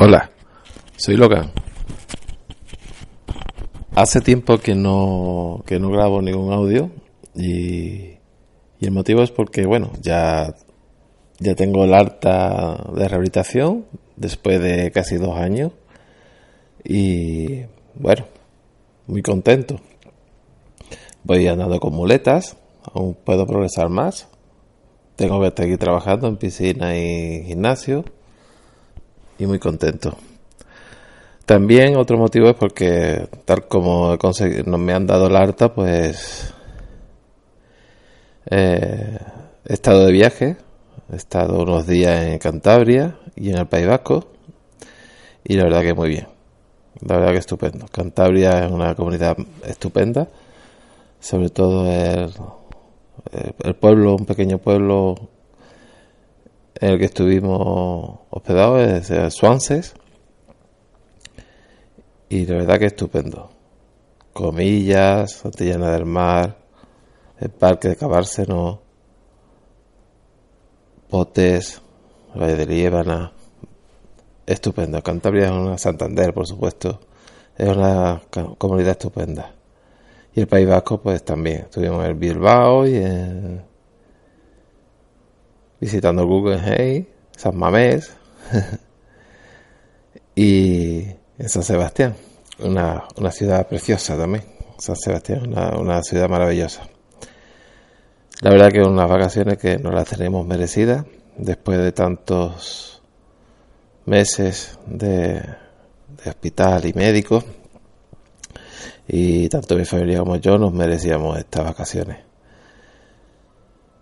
Hola, soy Logan. Hace tiempo que no, que no grabo ningún audio y, y el motivo es porque, bueno, ya, ya tengo el harta de rehabilitación después de casi dos años y bueno, muy contento. Voy andando con muletas, aún puedo progresar más. Tengo que seguir trabajando en piscina y gimnasio y muy contento. También otro motivo es porque tal como no me han dado la harta, pues eh, he estado de viaje, he estado unos días en Cantabria y en el País Vasco y la verdad que muy bien. La verdad que estupendo. Cantabria es una comunidad estupenda, sobre todo el, el pueblo, un pequeño pueblo en el que estuvimos hospedados, es Swanses. Y la verdad que estupendo. Comillas, Santillana del Mar, el Parque de Cabárseno, Potes, Valle de Liébana. Estupendo. Cantabria es una Santander, por supuesto. Es una comunidad estupenda. Y el País Vasco, pues también. Estuvimos en Bilbao y en... visitando Guggenheim, San Mamés y en San Sebastián. Una, una ciudad preciosa también. San Sebastián, una, una ciudad maravillosa. La verdad que unas vacaciones que nos las tenemos merecidas después de tantos meses de, hospital y médico y tanto mi familia como yo nos merecíamos estas vacaciones.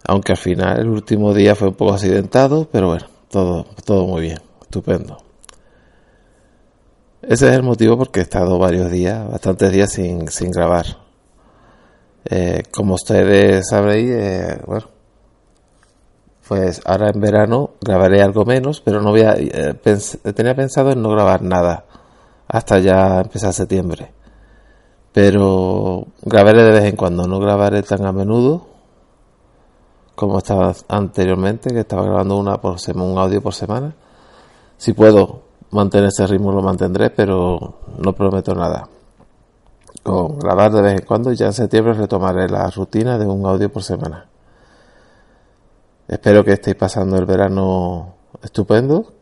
Aunque al final el último día fue un poco accidentado, pero bueno, todo, todo muy bien, estupendo. Ese es el motivo porque he estado varios días, bastantes días sin, sin grabar. Eh, como ustedes sabréis, eh, bueno, pues ahora en verano grabaré algo menos, pero no voy a, eh, tenía pensado en no grabar nada hasta ya empezar septiembre. Pero grabaré de vez en cuando, no grabaré tan a menudo como estaba anteriormente, que estaba grabando una por un audio por semana. Si puedo mantener ese ritmo lo mantendré, pero no prometo nada. Con grabar de vez en cuando, ya en septiembre retomaré la rutina de un audio por semana. Espero que estéis pasando el verano estupendo.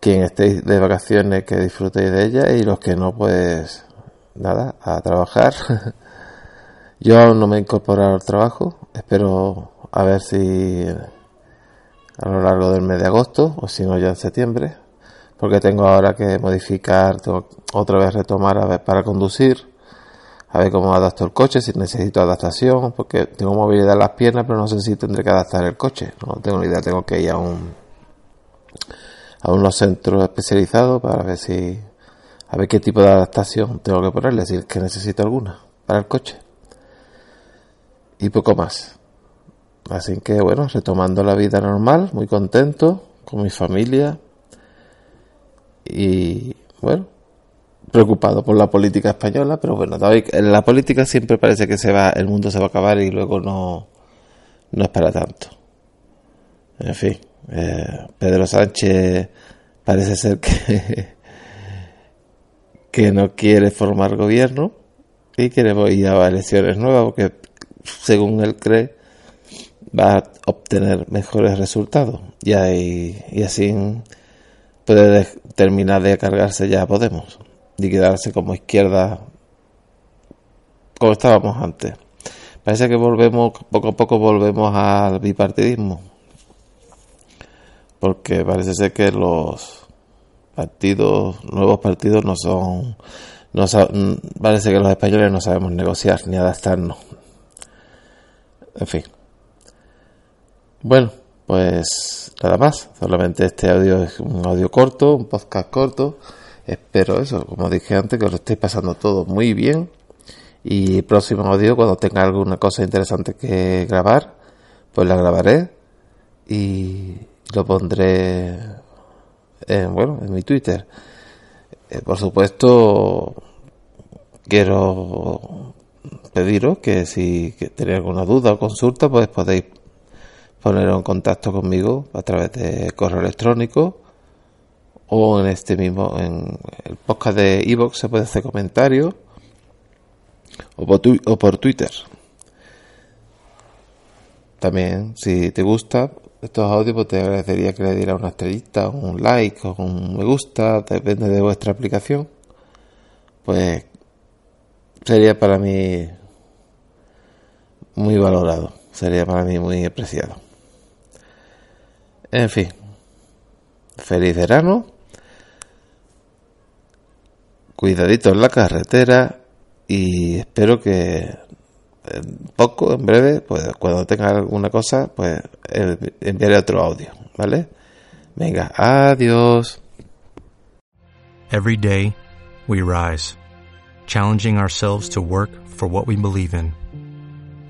Quien estéis de vacaciones, que disfrutéis de ella y los que no, pues nada, a trabajar. Yo aún no me he incorporado al trabajo. Espero a ver si a lo largo del mes de agosto o si no ya en septiembre. Porque tengo ahora que modificar, otra vez retomar a ver, para conducir a ver cómo adapto el coche, si necesito adaptación, porque tengo movilidad en las piernas, pero no sé si tendré que adaptar el coche. No tengo ni idea, tengo que ir a un a unos centros especializados para ver si a ver qué tipo de adaptación tengo que ponerle, si es que necesito alguna para el coche. Y poco más. Así que bueno, retomando la vida normal, muy contento con mi familia y bueno, preocupado por la política española, pero bueno, en la política siempre parece que se va, el mundo se va a acabar y luego no, no es para tanto. En fin, eh, Pedro Sánchez parece ser que, que no quiere formar gobierno y quiere ir a elecciones nuevas porque según él cree va a obtener mejores resultados y, y así puede terminar de cargarse ya Podemos y quedarse como izquierda como estábamos antes. Parece que volvemos, poco a poco volvemos al bipartidismo. Porque parece ser que los partidos, nuevos partidos no son, no parece que los españoles no sabemos negociar ni adaptarnos. En fin. Bueno, pues nada más. Solamente este audio es un audio corto, un podcast corto. Espero eso, como dije antes, que lo estéis pasando todo muy bien. Y próximo audio, cuando tenga alguna cosa interesante que grabar, pues la grabaré y lo pondré en, bueno, en mi Twitter. Eh, por supuesto, quiero pediros que si tenéis alguna duda o consulta, pues podéis poneros en contacto conmigo a través de correo electrónico o en este mismo, en el podcast de Evox se puede hacer comentarios o por, o por Twitter. También, si te gusta estos audios, pues te agradecería que le diera una estrellita, un like o un me gusta, depende de vuestra aplicación. Pues sería para mí muy valorado, sería para mí muy apreciado. En fin, feliz verano, cuidadito en la carretera y espero que poco, en breve, pues cuando tenga alguna cosa, pues enviaré otro audio, ¿vale? Venga, adiós. Every day we rise, challenging ourselves to work for what we believe in.